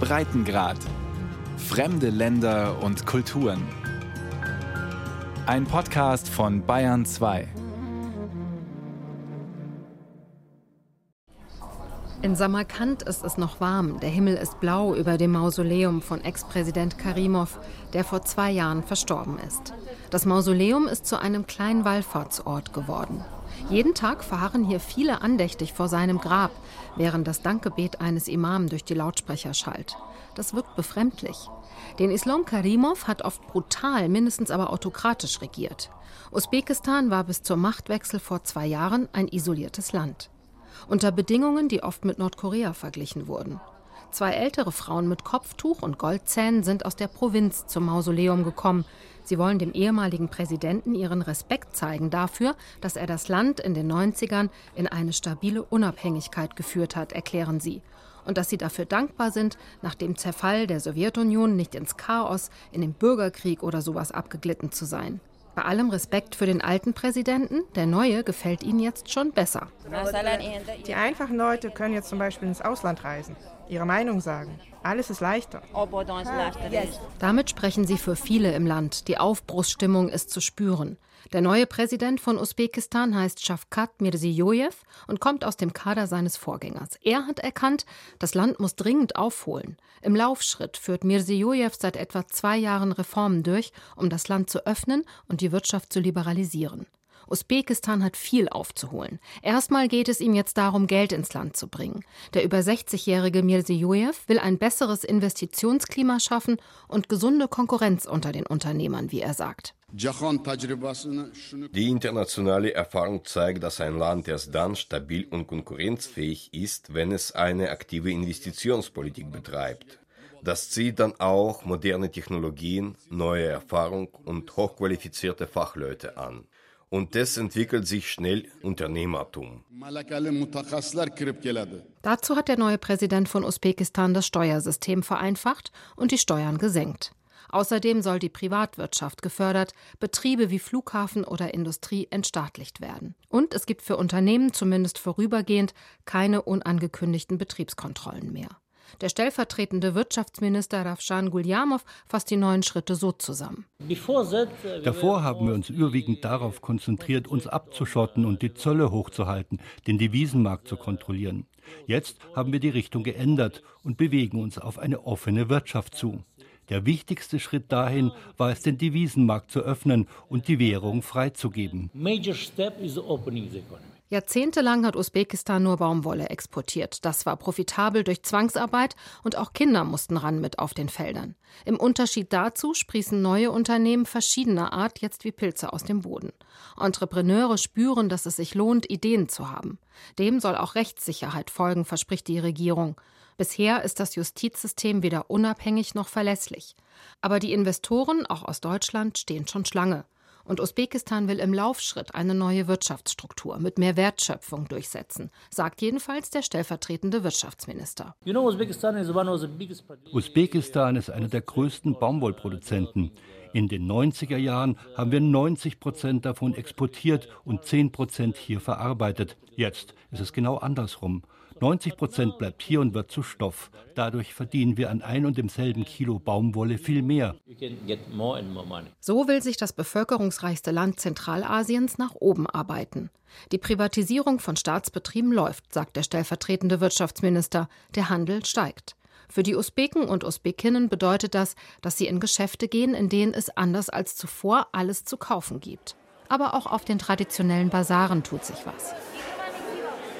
Breitengrad. Fremde Länder und Kulturen. Ein Podcast von Bayern 2. In Samarkand ist es noch warm. Der Himmel ist blau über dem Mausoleum von Ex-Präsident Karimov, der vor zwei Jahren verstorben ist. Das Mausoleum ist zu einem kleinen Wallfahrtsort geworden. Jeden Tag fahren hier viele andächtig vor seinem Grab, während das Dankgebet eines Imam durch die Lautsprecher schallt. Das wirkt befremdlich. Den Islam Karimov hat oft brutal, mindestens aber autokratisch regiert. Usbekistan war bis zum Machtwechsel vor zwei Jahren ein isoliertes Land unter Bedingungen, die oft mit Nordkorea verglichen wurden. Zwei ältere Frauen mit Kopftuch und Goldzähnen sind aus der Provinz zum Mausoleum gekommen. Sie wollen dem ehemaligen Präsidenten ihren Respekt zeigen dafür, dass er das Land in den 90ern in eine stabile Unabhängigkeit geführt hat, erklären sie. Und dass sie dafür dankbar sind, nach dem Zerfall der Sowjetunion nicht ins Chaos, in den Bürgerkrieg oder sowas abgeglitten zu sein. Bei allem Respekt für den alten Präsidenten, der neue gefällt ihnen jetzt schon besser. Die einfachen Leute können jetzt zum Beispiel ins Ausland reisen, ihre Meinung sagen. Alles ist leichter. Damit sprechen sie für viele im Land. Die Aufbruchsstimmung ist zu spüren. Der neue Präsident von Usbekistan heißt Shavkat Mirziyoyev und kommt aus dem Kader seines Vorgängers. Er hat erkannt, das Land muss dringend aufholen. Im Laufschritt führt Mirziyoyev seit etwa zwei Jahren Reformen durch, um das Land zu öffnen und die Wirtschaft zu liberalisieren. Usbekistan hat viel aufzuholen. Erstmal geht es ihm jetzt darum, Geld ins Land zu bringen. Der über 60-jährige Mirziyoyev will ein besseres Investitionsklima schaffen und gesunde Konkurrenz unter den Unternehmern, wie er sagt. Die internationale Erfahrung zeigt, dass ein Land erst dann stabil und konkurrenzfähig ist, wenn es eine aktive Investitionspolitik betreibt. Das zieht dann auch moderne Technologien, neue Erfahrung und hochqualifizierte Fachleute an. Und das entwickelt sich schnell Unternehmertum. Dazu hat der neue Präsident von Usbekistan das Steuersystem vereinfacht und die Steuern gesenkt. Außerdem soll die Privatwirtschaft gefördert, Betriebe wie Flughafen oder Industrie entstaatlicht werden. Und es gibt für Unternehmen zumindest vorübergehend keine unangekündigten Betriebskontrollen mehr. Der stellvertretende Wirtschaftsminister Rafshan Gulyamov fasst die neuen Schritte so zusammen. Davor haben wir uns überwiegend darauf konzentriert, uns abzuschotten und die Zölle hochzuhalten, den Devisenmarkt zu kontrollieren. Jetzt haben wir die Richtung geändert und bewegen uns auf eine offene Wirtschaft zu. Der wichtigste Schritt dahin war es, den Devisenmarkt zu öffnen und die Währung freizugeben. Jahrzehntelang hat Usbekistan nur Baumwolle exportiert. Das war profitabel durch Zwangsarbeit und auch Kinder mussten ran mit auf den Feldern. Im Unterschied dazu sprießen neue Unternehmen verschiedener Art jetzt wie Pilze aus dem Boden. Entrepreneure spüren, dass es sich lohnt, Ideen zu haben. Dem soll auch Rechtssicherheit folgen, verspricht die Regierung. Bisher ist das Justizsystem weder unabhängig noch verlässlich. Aber die Investoren, auch aus Deutschland, stehen schon Schlange. Und Usbekistan will im Laufschritt eine neue Wirtschaftsstruktur mit mehr Wertschöpfung durchsetzen, sagt jedenfalls der stellvertretende Wirtschaftsminister. Usbekistan ist einer der größten Baumwollproduzenten. In den 90er Jahren haben wir 90 Prozent davon exportiert und 10 Prozent hier verarbeitet. Jetzt ist es genau andersrum. 90 Prozent bleibt hier und wird zu Stoff. Dadurch verdienen wir an ein und demselben Kilo Baumwolle viel mehr. So will sich das bevölkerungsreichste Land Zentralasiens nach oben arbeiten. Die Privatisierung von Staatsbetrieben läuft, sagt der stellvertretende Wirtschaftsminister. Der Handel steigt. Für die Usbeken und Usbekinnen bedeutet das, dass sie in Geschäfte gehen, in denen es anders als zuvor alles zu kaufen gibt. Aber auch auf den traditionellen Basaren tut sich was.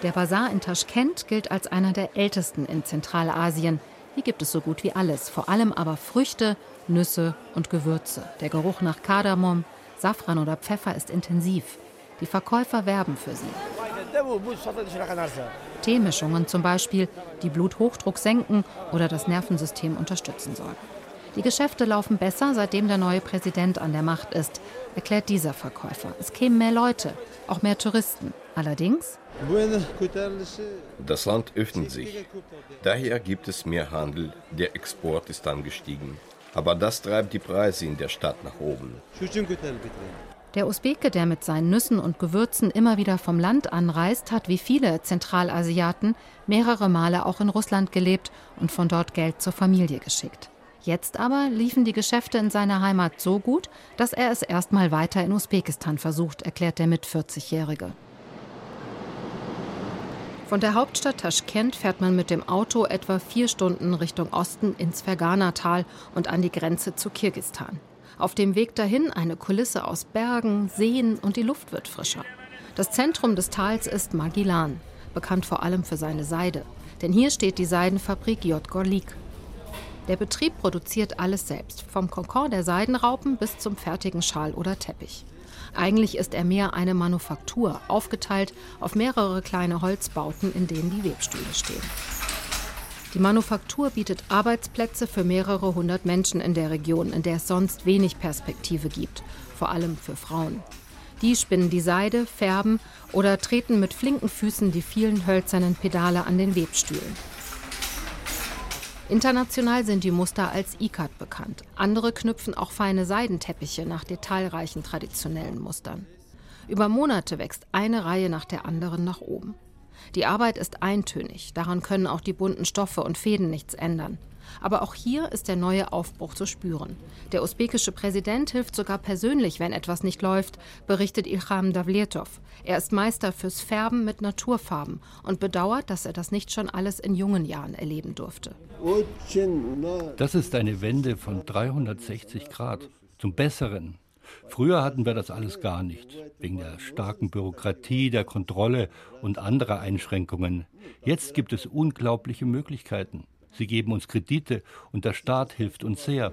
Der Bazar in Taschkent gilt als einer der ältesten in Zentralasien. Hier gibt es so gut wie alles, vor allem aber Früchte, Nüsse und Gewürze. Der Geruch nach Kardamom, Safran oder Pfeffer ist intensiv. Die Verkäufer werben für sie. Teemischungen zum Beispiel, die Bluthochdruck senken oder das Nervensystem unterstützen sollen. Die Geschäfte laufen besser, seitdem der neue Präsident an der Macht ist, erklärt dieser Verkäufer. Es kämen mehr Leute, auch mehr Touristen. Allerdings das Land öffnet sich. Daher gibt es mehr Handel, der Export ist angestiegen. Aber das treibt die Preise in der Stadt nach oben. Der Usbeke, der mit seinen Nüssen und Gewürzen immer wieder vom Land anreist, hat wie viele Zentralasiaten mehrere Male auch in Russland gelebt und von dort Geld zur Familie geschickt. Jetzt aber liefen die Geschäfte in seiner Heimat so gut, dass er es erstmal weiter in Usbekistan versucht, erklärt der mit 40-Jährige. Von der Hauptstadt Taschkent fährt man mit dem Auto etwa vier Stunden Richtung Osten ins Fergana-Tal und an die Grenze zu Kirgistan. Auf dem Weg dahin eine Kulisse aus Bergen, Seen und die Luft wird frischer. Das Zentrum des Tals ist Magellan, bekannt vor allem für seine Seide. Denn hier steht die Seidenfabrik Jodgorlik. Der Betrieb produziert alles selbst, vom Kokon der Seidenraupen bis zum fertigen Schal oder Teppich. Eigentlich ist er mehr eine Manufaktur, aufgeteilt auf mehrere kleine Holzbauten, in denen die Webstühle stehen. Die Manufaktur bietet Arbeitsplätze für mehrere hundert Menschen in der Region, in der es sonst wenig Perspektive gibt, vor allem für Frauen. Die spinnen die Seide, färben oder treten mit flinken Füßen die vielen hölzernen Pedale an den Webstühlen. International sind die Muster als Ikat bekannt. Andere knüpfen auch feine Seidenteppiche nach detailreichen traditionellen Mustern. Über Monate wächst eine Reihe nach der anderen nach oben. Die Arbeit ist eintönig, daran können auch die bunten Stoffe und Fäden nichts ändern. Aber auch hier ist der neue Aufbruch zu spüren. Der usbekische Präsident hilft sogar persönlich, wenn etwas nicht läuft, berichtet Ilham Davletov. Er ist Meister fürs Färben mit Naturfarben und bedauert, dass er das nicht schon alles in jungen Jahren erleben durfte. Das ist eine Wende von 360 Grad zum Besseren. Früher hatten wir das alles gar nicht, wegen der starken Bürokratie, der Kontrolle und anderer Einschränkungen. Jetzt gibt es unglaubliche Möglichkeiten. Sie geben uns Kredite und der Staat hilft uns sehr.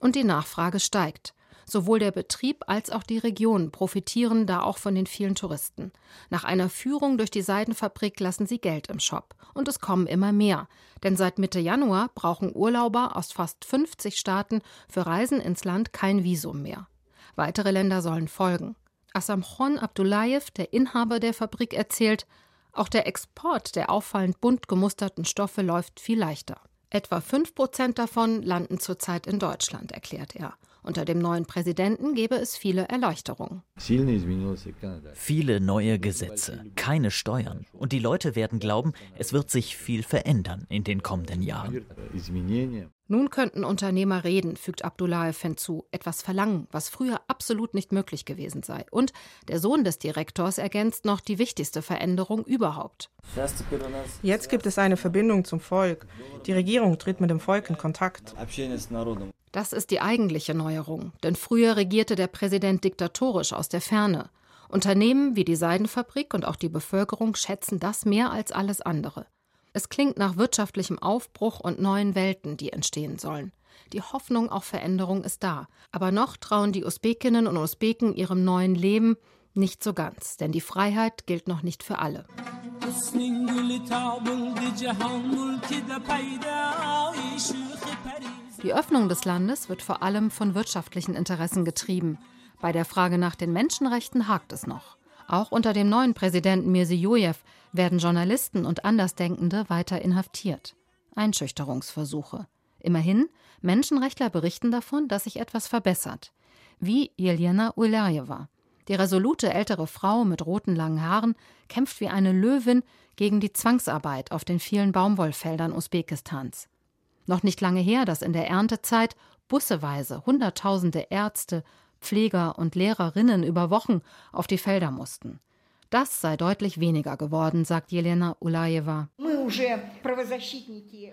Und die Nachfrage steigt. Sowohl der Betrieb als auch die Region profitieren da auch von den vielen Touristen. Nach einer Führung durch die Seidenfabrik lassen sie Geld im Shop. Und es kommen immer mehr. Denn seit Mitte Januar brauchen Urlauber aus fast 50 Staaten für Reisen ins Land kein Visum mehr. Weitere Länder sollen folgen. Asamchon Abdullayev, der Inhaber der Fabrik, erzählt, auch der Export der auffallend bunt gemusterten Stoffe läuft viel leichter. Etwa 5 Prozent davon landen zurzeit in Deutschland, erklärt er. Unter dem neuen Präsidenten gäbe es viele Erleichterungen. Viele neue Gesetze, keine Steuern. Und die Leute werden glauben, es wird sich viel verändern in den kommenden Jahren. Nun könnten Unternehmer reden, fügt Abdullayev hinzu, etwas verlangen, was früher absolut nicht möglich gewesen sei. Und der Sohn des Direktors ergänzt noch die wichtigste Veränderung überhaupt. Jetzt gibt es eine Verbindung zum Volk. Die Regierung tritt mit dem Volk in Kontakt. Das ist die eigentliche Neuerung, denn früher regierte der Präsident diktatorisch aus der Ferne. Unternehmen wie die Seidenfabrik und auch die Bevölkerung schätzen das mehr als alles andere. Es klingt nach wirtschaftlichem Aufbruch und neuen Welten, die entstehen sollen. Die Hoffnung auf Veränderung ist da, aber noch trauen die Usbekinnen und Usbeken ihrem neuen Leben nicht so ganz, denn die Freiheit gilt noch nicht für alle. Die Öffnung des Landes wird vor allem von wirtschaftlichen Interessen getrieben. Bei der Frage nach den Menschenrechten hakt es noch. Auch unter dem neuen Präsidenten Mirziyoyev werden Journalisten und Andersdenkende weiter inhaftiert. Einschüchterungsversuche. Immerhin, Menschenrechtler berichten davon, dass sich etwas verbessert. Wie Jelena Ulayeva. Die resolute ältere Frau mit roten langen Haaren kämpft wie eine Löwin gegen die Zwangsarbeit auf den vielen Baumwollfeldern Usbekistans. Noch nicht lange her, dass in der Erntezeit busseweise Hunderttausende Ärzte, Pfleger und Lehrerinnen über Wochen auf die Felder mussten. Das sei deutlich weniger geworden, sagt Jelena Ulajewa.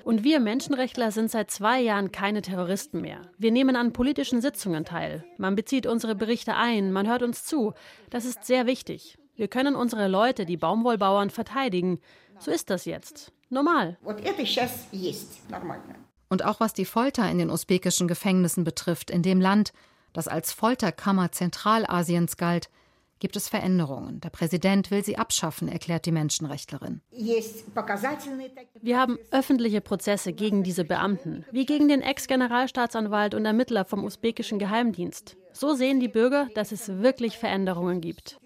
Und wir Menschenrechtler sind seit zwei Jahren keine Terroristen mehr. Wir nehmen an politischen Sitzungen teil. Man bezieht unsere Berichte ein, man hört uns zu. Das ist sehr wichtig. Wir können unsere Leute, die Baumwollbauern, verteidigen. So ist das jetzt. Normal. Und auch was die Folter in den usbekischen Gefängnissen betrifft, in dem Land, das als Folterkammer Zentralasiens galt, gibt es Veränderungen. Der Präsident will sie abschaffen, erklärt die Menschenrechtlerin. Wir haben öffentliche Prozesse gegen diese Beamten, wie gegen den Ex-Generalstaatsanwalt und Ermittler vom usbekischen Geheimdienst. So sehen die Bürger, dass es wirklich Veränderungen gibt.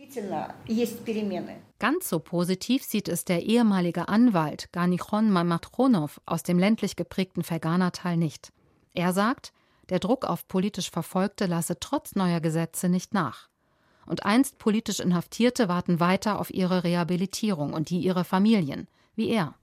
Ganz so positiv sieht es der ehemalige Anwalt Ganichon Mamatronov aus dem ländlich geprägten Fergana-Tal nicht. Er sagt, Der Druck auf politisch Verfolgte lasse trotz neuer Gesetze nicht nach. Und einst politisch Inhaftierte warten weiter auf ihre Rehabilitierung und die ihrer Familien, wie er.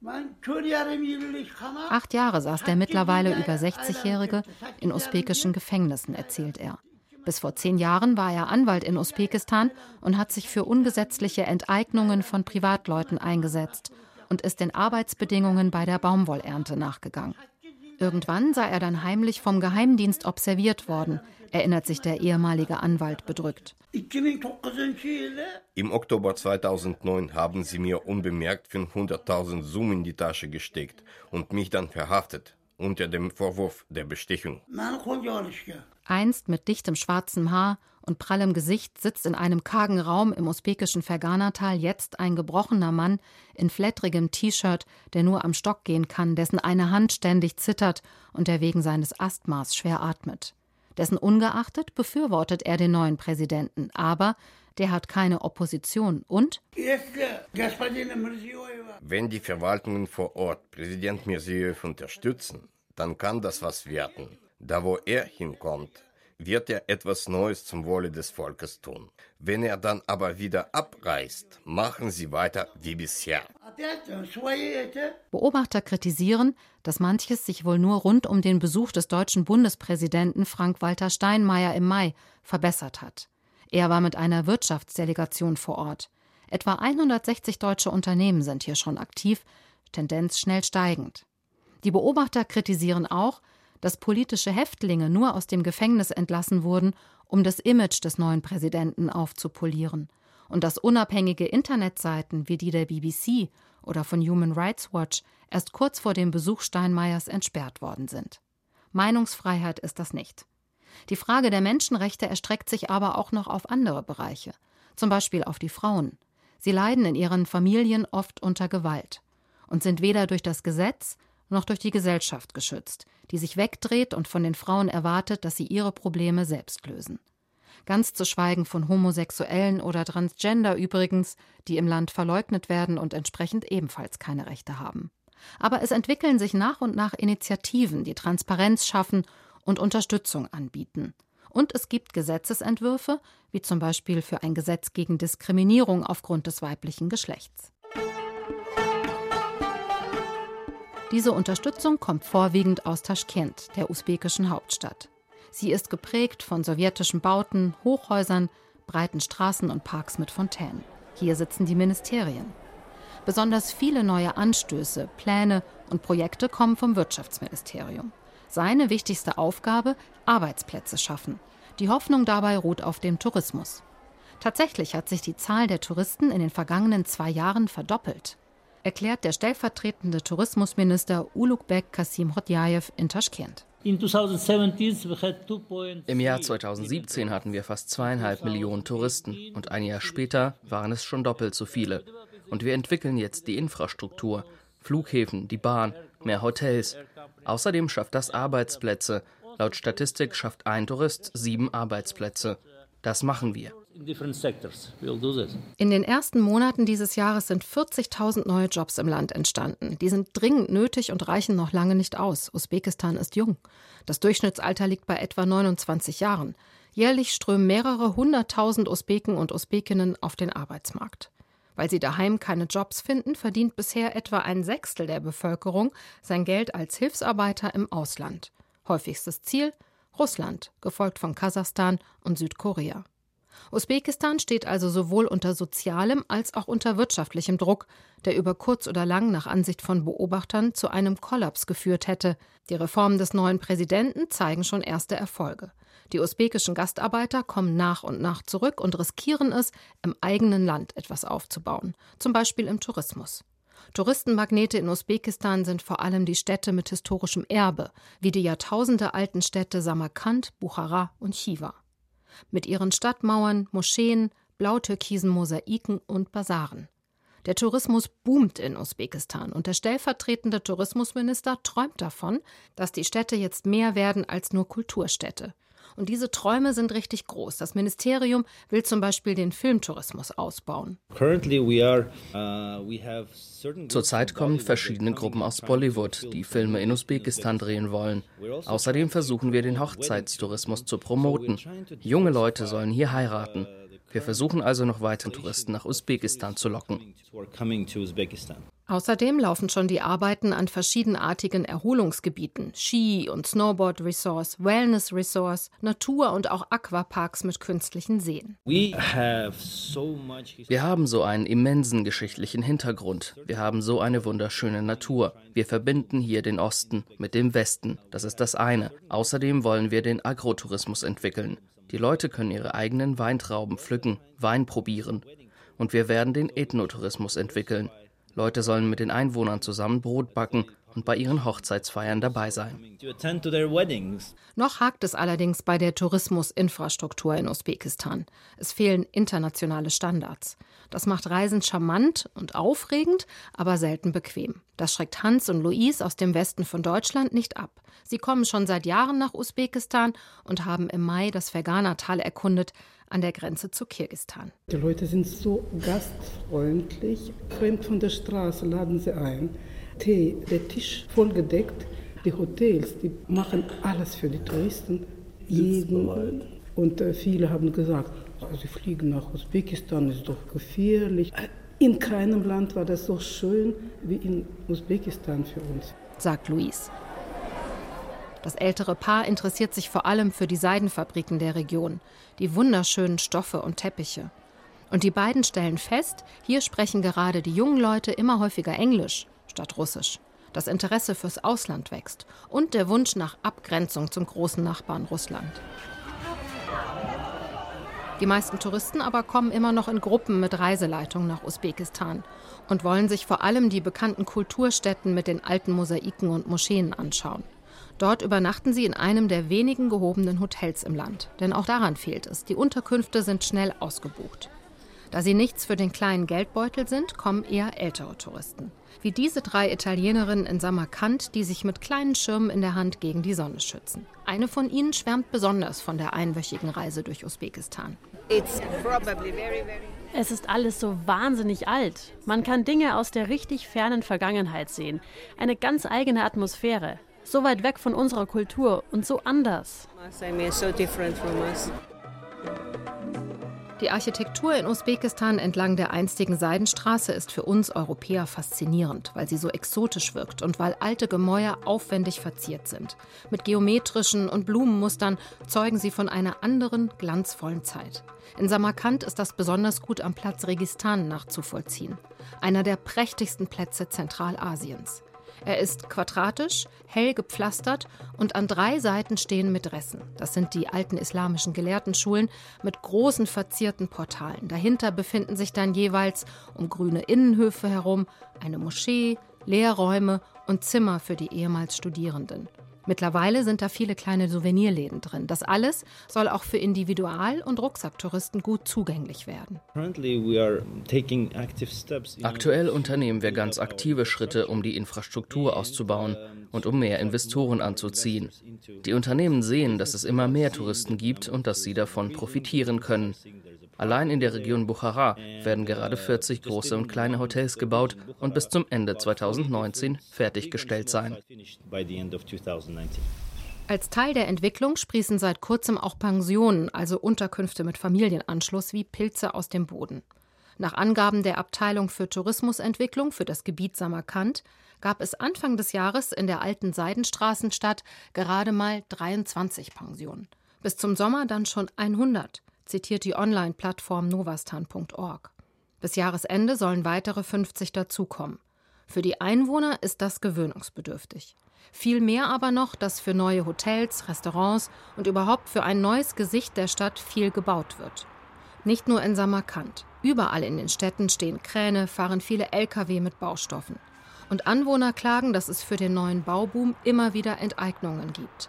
Acht Jahre saß der mittlerweile über 60-Jährige in usbekischen Gefängnissen, erzählt er. Bis vor zehn Jahren war er Anwalt in Usbekistan und hat sich für ungesetzliche Enteignungen von Privatleuten eingesetzt und ist den Arbeitsbedingungen bei der Baumwollernte nachgegangen. Irgendwann sei er dann heimlich vom Geheimdienst observiert worden, erinnert sich der ehemalige Anwalt bedrückt. Im Oktober 2009 haben sie mir unbemerkt 500.000 Zoom in die Tasche gesteckt und mich dann verhaftet unter dem Vorwurf der Bestechung. Einst mit dichtem schwarzem Haar und prallem Gesicht sitzt in einem kargen Raum im usbekischen Ferganatal jetzt ein gebrochener Mann in flettrigem T-Shirt, der nur am Stock gehen kann, dessen eine Hand ständig zittert und der wegen seines Asthmas schwer atmet. Dessen ungeachtet befürwortet er den neuen Präsidenten, aber der hat keine Opposition und Wenn die Verwaltungen vor Ort Präsident Mirziyoyev unterstützen, dann kann das was werden. Da wo er hinkommt, wird er etwas Neues zum Wohle des Volkes tun. Wenn er dann aber wieder abreist, machen sie weiter wie bisher. Beobachter kritisieren, dass manches sich wohl nur rund um den Besuch des deutschen Bundespräsidenten Frank-Walter Steinmeier im Mai verbessert hat. Er war mit einer Wirtschaftsdelegation vor Ort. Etwa 160 deutsche Unternehmen sind hier schon aktiv, Tendenz schnell steigend. Die Beobachter kritisieren auch, dass politische Häftlinge nur aus dem Gefängnis entlassen wurden, um das Image des neuen Präsidenten aufzupolieren, und dass unabhängige Internetseiten wie die der BBC oder von Human Rights Watch erst kurz vor dem Besuch Steinmeiers entsperrt worden sind. Meinungsfreiheit ist das nicht. Die Frage der Menschenrechte erstreckt sich aber auch noch auf andere Bereiche, zum Beispiel auf die Frauen. Sie leiden in ihren Familien oft unter Gewalt und sind weder durch das Gesetz noch durch die Gesellschaft geschützt, die sich wegdreht und von den Frauen erwartet, dass sie ihre Probleme selbst lösen. Ganz zu schweigen von Homosexuellen oder Transgender übrigens, die im Land verleugnet werden und entsprechend ebenfalls keine Rechte haben. Aber es entwickeln sich nach und nach Initiativen, die Transparenz schaffen und Unterstützung anbieten. Und es gibt Gesetzesentwürfe, wie zum Beispiel für ein Gesetz gegen Diskriminierung aufgrund des weiblichen Geschlechts. Diese Unterstützung kommt vorwiegend aus Taschkent, der usbekischen Hauptstadt. Sie ist geprägt von sowjetischen Bauten, Hochhäusern, breiten Straßen und Parks mit Fontänen. Hier sitzen die Ministerien. Besonders viele neue Anstöße, Pläne und Projekte kommen vom Wirtschaftsministerium. Seine wichtigste Aufgabe Arbeitsplätze schaffen. Die Hoffnung dabei ruht auf dem Tourismus. Tatsächlich hat sich die Zahl der Touristen in den vergangenen zwei Jahren verdoppelt erklärt der stellvertretende Tourismusminister Ulukbek Kasim Hodjajew in Taschkent. Im Jahr 2017 hatten wir fast zweieinhalb Millionen Touristen und ein Jahr später waren es schon doppelt so viele. Und wir entwickeln jetzt die Infrastruktur, Flughäfen, die Bahn, mehr Hotels. Außerdem schafft das Arbeitsplätze. Laut Statistik schafft ein Tourist sieben Arbeitsplätze. Das machen wir. In den ersten Monaten dieses Jahres sind 40.000 neue Jobs im Land entstanden. Die sind dringend nötig und reichen noch lange nicht aus. Usbekistan ist jung. Das Durchschnittsalter liegt bei etwa 29 Jahren. Jährlich strömen mehrere hunderttausend Usbeken und Usbekinnen auf den Arbeitsmarkt. Weil sie daheim keine Jobs finden, verdient bisher etwa ein Sechstel der Bevölkerung sein Geld als Hilfsarbeiter im Ausland. Häufigstes Ziel Russland, gefolgt von Kasachstan und Südkorea. Usbekistan steht also sowohl unter sozialem als auch unter wirtschaftlichem Druck, der über kurz oder lang nach Ansicht von Beobachtern zu einem Kollaps geführt hätte. Die Reformen des neuen Präsidenten zeigen schon erste Erfolge. Die usbekischen Gastarbeiter kommen nach und nach zurück und riskieren es, im eigenen Land etwas aufzubauen, zum Beispiel im Tourismus. Touristenmagnete in Usbekistan sind vor allem die Städte mit historischem Erbe, wie die jahrtausendealten Städte Samarkand, Buchara und Chiva mit ihren Stadtmauern, Moscheen, blautürkisen Mosaiken und Basaren. Der Tourismus boomt in Usbekistan und der stellvertretende Tourismusminister träumt davon, dass die Städte jetzt mehr werden als nur Kulturstädte. Und diese Träume sind richtig groß. Das Ministerium will zum Beispiel den Filmtourismus ausbauen. Uh, Zurzeit kommen verschiedene Gruppen aus Bollywood, die Filme in Usbekistan drehen wollen. Außerdem versuchen wir den Hochzeitstourismus zu promoten. Junge Leute sollen hier heiraten. Wir versuchen also noch weitere Touristen nach Usbekistan zu locken. Außerdem laufen schon die Arbeiten an verschiedenartigen Erholungsgebieten, Ski- und Snowboard-Resorts, Wellness-Resorts, Natur- und auch Aquaparks mit künstlichen Seen. Wir haben so einen immensen geschichtlichen Hintergrund. Wir haben so eine wunderschöne Natur. Wir verbinden hier den Osten mit dem Westen. Das ist das eine. Außerdem wollen wir den Agrotourismus entwickeln. Die Leute können ihre eigenen Weintrauben pflücken, Wein probieren. Und wir werden den Ethnotourismus entwickeln. Leute sollen mit den Einwohnern zusammen Brot backen und bei ihren Hochzeitsfeiern dabei sein. Noch hakt es allerdings bei der Tourismusinfrastruktur in Usbekistan. Es fehlen internationale Standards. Das macht Reisen charmant und aufregend, aber selten bequem. Das schreckt Hans und Luis aus dem Westen von Deutschland nicht ab. Sie kommen schon seit Jahren nach Usbekistan und haben im Mai das Fergana-Tal erkundet, an der Grenze zu Kirgistan. Die Leute sind so gastfreundlich. Fremd von der Straße laden sie ein. Tee, der Tisch vollgedeckt. Die Hotels, die machen alles für die Touristen. Jeden. Und äh, viele haben gesagt, also sie fliegen nach Usbekistan, ist doch gefährlich. In keinem Land war das so schön wie in Usbekistan für uns, sagt Luis. Das ältere Paar interessiert sich vor allem für die Seidenfabriken der Region, die wunderschönen Stoffe und Teppiche. Und die beiden stellen fest, hier sprechen gerade die jungen Leute immer häufiger Englisch statt Russisch. Das Interesse fürs Ausland wächst und der Wunsch nach Abgrenzung zum großen Nachbarn Russland. Die meisten Touristen aber kommen immer noch in Gruppen mit Reiseleitung nach Usbekistan und wollen sich vor allem die bekannten Kulturstätten mit den alten Mosaiken und Moscheen anschauen. Dort übernachten sie in einem der wenigen gehobenen Hotels im Land. Denn auch daran fehlt es. Die Unterkünfte sind schnell ausgebucht. Da sie nichts für den kleinen Geldbeutel sind, kommen eher ältere Touristen. Wie diese drei Italienerinnen in Samarkand, die sich mit kleinen Schirmen in der Hand gegen die Sonne schützen. Eine von ihnen schwärmt besonders von der einwöchigen Reise durch Usbekistan. Es ist alles so wahnsinnig alt. Man kann Dinge aus der richtig fernen Vergangenheit sehen. Eine ganz eigene Atmosphäre so weit weg von unserer Kultur und so anders. Die Architektur in Usbekistan entlang der einstigen Seidenstraße ist für uns Europäer faszinierend, weil sie so exotisch wirkt und weil alte Gemäuer aufwendig verziert sind. Mit geometrischen und Blumenmustern zeugen sie von einer anderen, glanzvollen Zeit. In Samarkand ist das besonders gut am Platz Registan nachzuvollziehen, einer der prächtigsten Plätze Zentralasiens. Er ist quadratisch, hell gepflastert und an drei Seiten stehen Medressen. Das sind die alten islamischen Gelehrtenschulen mit großen verzierten Portalen. Dahinter befinden sich dann jeweils um grüne Innenhöfe herum eine Moschee, Lehrräume und Zimmer für die ehemals Studierenden. Mittlerweile sind da viele kleine Souvenirläden drin. Das alles soll auch für Individual- und Rucksacktouristen gut zugänglich werden. Aktuell unternehmen wir ganz aktive Schritte, um die Infrastruktur auszubauen und um mehr Investoren anzuziehen. Die Unternehmen sehen, dass es immer mehr Touristen gibt und dass sie davon profitieren können. Allein in der Region Bukhara werden gerade 40 große und kleine Hotels gebaut und bis zum Ende 2019 fertiggestellt sein. Als Teil der Entwicklung sprießen seit kurzem auch Pensionen, also Unterkünfte mit Familienanschluss, wie Pilze aus dem Boden. Nach Angaben der Abteilung für Tourismusentwicklung für das Gebiet Samarkand gab es Anfang des Jahres in der alten Seidenstraßenstadt gerade mal 23 Pensionen. Bis zum Sommer dann schon 100 zitiert die Online-Plattform novastan.org. Bis Jahresende sollen weitere 50 dazukommen. Für die Einwohner ist das gewöhnungsbedürftig. Viel mehr aber noch, dass für neue Hotels, Restaurants und überhaupt für ein neues Gesicht der Stadt viel gebaut wird. Nicht nur in Samarkand. Überall in den Städten stehen Kräne, fahren viele Lkw mit Baustoffen. Und Anwohner klagen, dass es für den neuen Bauboom immer wieder Enteignungen gibt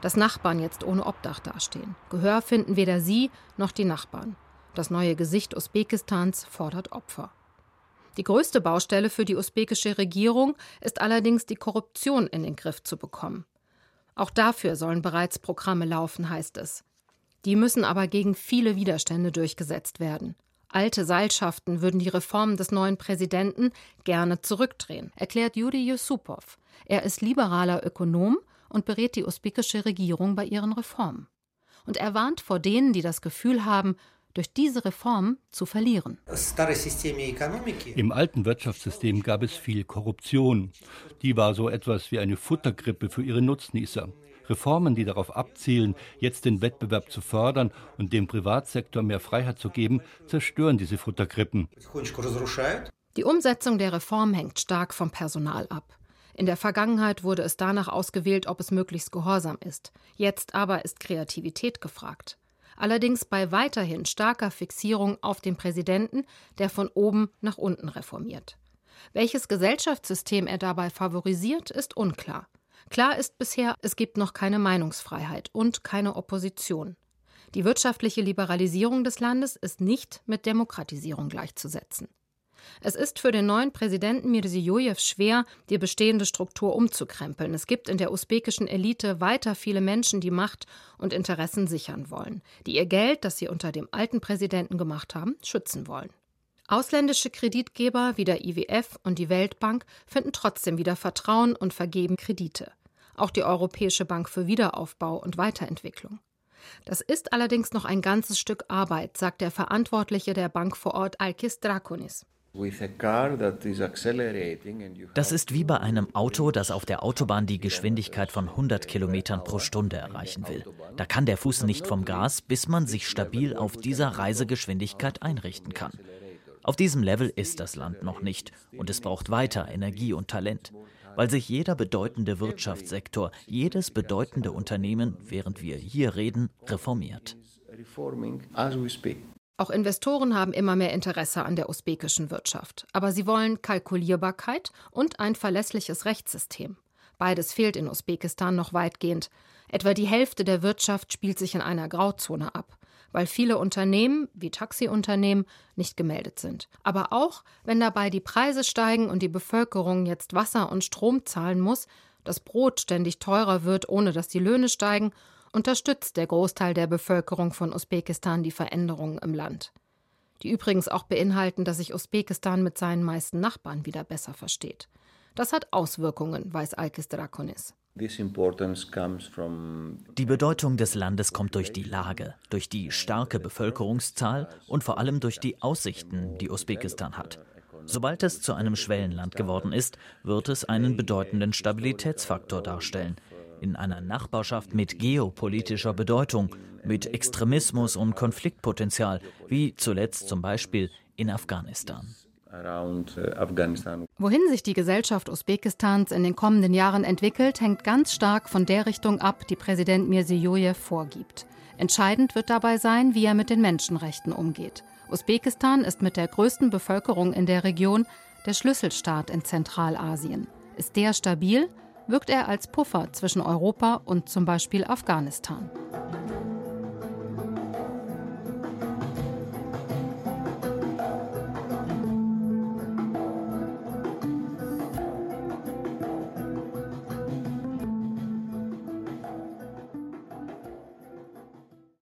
dass Nachbarn jetzt ohne Obdach dastehen. Gehör finden weder sie noch die Nachbarn. Das neue Gesicht Usbekistans fordert Opfer. Die größte Baustelle für die usbekische Regierung ist allerdings die Korruption in den Griff zu bekommen. Auch dafür sollen bereits Programme laufen, heißt es. Die müssen aber gegen viele Widerstände durchgesetzt werden. Alte Seilschaften würden die Reformen des neuen Präsidenten gerne zurückdrehen, erklärt Juri Yusupov. Er ist liberaler Ökonom und berät die usbekische Regierung bei ihren Reformen. Und er warnt vor denen, die das Gefühl haben, durch diese Reform zu verlieren. Im alten Wirtschaftssystem gab es viel Korruption. Die war so etwas wie eine Futtergrippe für ihre Nutznießer. Reformen, die darauf abzielen, jetzt den Wettbewerb zu fördern und dem Privatsektor mehr Freiheit zu geben, zerstören diese Futtergrippen. Die Umsetzung der Reform hängt stark vom Personal ab. In der Vergangenheit wurde es danach ausgewählt, ob es möglichst gehorsam ist. Jetzt aber ist Kreativität gefragt. Allerdings bei weiterhin starker Fixierung auf den Präsidenten, der von oben nach unten reformiert. Welches Gesellschaftssystem er dabei favorisiert, ist unklar. Klar ist bisher, es gibt noch keine Meinungsfreiheit und keine Opposition. Die wirtschaftliche Liberalisierung des Landes ist nicht mit Demokratisierung gleichzusetzen. Es ist für den neuen Präsidenten Mirziyoyew schwer, die bestehende Struktur umzukrempeln. Es gibt in der usbekischen Elite weiter viele Menschen, die Macht und Interessen sichern wollen, die ihr Geld, das sie unter dem alten Präsidenten gemacht haben, schützen wollen. Ausländische Kreditgeber wie der IWF und die Weltbank finden trotzdem wieder Vertrauen und vergeben Kredite. Auch die Europäische Bank für Wiederaufbau und Weiterentwicklung. Das ist allerdings noch ein ganzes Stück Arbeit, sagt der Verantwortliche der Bank vor Ort Alkis Drakonis. Das ist wie bei einem Auto, das auf der Autobahn die Geschwindigkeit von 100 Kilometern pro Stunde erreichen will. Da kann der Fuß nicht vom Gas, bis man sich stabil auf dieser Reisegeschwindigkeit einrichten kann. Auf diesem Level ist das Land noch nicht und es braucht weiter Energie und Talent, weil sich jeder bedeutende Wirtschaftssektor, jedes bedeutende Unternehmen, während wir hier reden, reformiert. Auch Investoren haben immer mehr Interesse an der usbekischen Wirtschaft. Aber sie wollen Kalkulierbarkeit und ein verlässliches Rechtssystem. Beides fehlt in Usbekistan noch weitgehend. Etwa die Hälfte der Wirtschaft spielt sich in einer Grauzone ab, weil viele Unternehmen, wie Taxiunternehmen, nicht gemeldet sind. Aber auch, wenn dabei die Preise steigen und die Bevölkerung jetzt Wasser und Strom zahlen muss, das Brot ständig teurer wird, ohne dass die Löhne steigen unterstützt der Großteil der Bevölkerung von Usbekistan die Veränderungen im Land. Die übrigens auch beinhalten, dass sich Usbekistan mit seinen meisten Nachbarn wieder besser versteht. Das hat Auswirkungen, weiß Alkis Drakonis. Die Bedeutung des Landes kommt durch die Lage, durch die starke Bevölkerungszahl und vor allem durch die Aussichten, die Usbekistan hat. Sobald es zu einem Schwellenland geworden ist, wird es einen bedeutenden Stabilitätsfaktor darstellen, in einer Nachbarschaft mit geopolitischer Bedeutung, mit Extremismus und Konfliktpotenzial, wie zuletzt zum Beispiel in Afghanistan. Wohin sich die Gesellschaft Usbekistans in den kommenden Jahren entwickelt, hängt ganz stark von der Richtung ab, die Präsident Mirziyoyev vorgibt. Entscheidend wird dabei sein, wie er mit den Menschenrechten umgeht. Usbekistan ist mit der größten Bevölkerung in der Region der Schlüsselstaat in Zentralasien. Ist der stabil, wirkt er als Puffer zwischen Europa und zum Beispiel Afghanistan.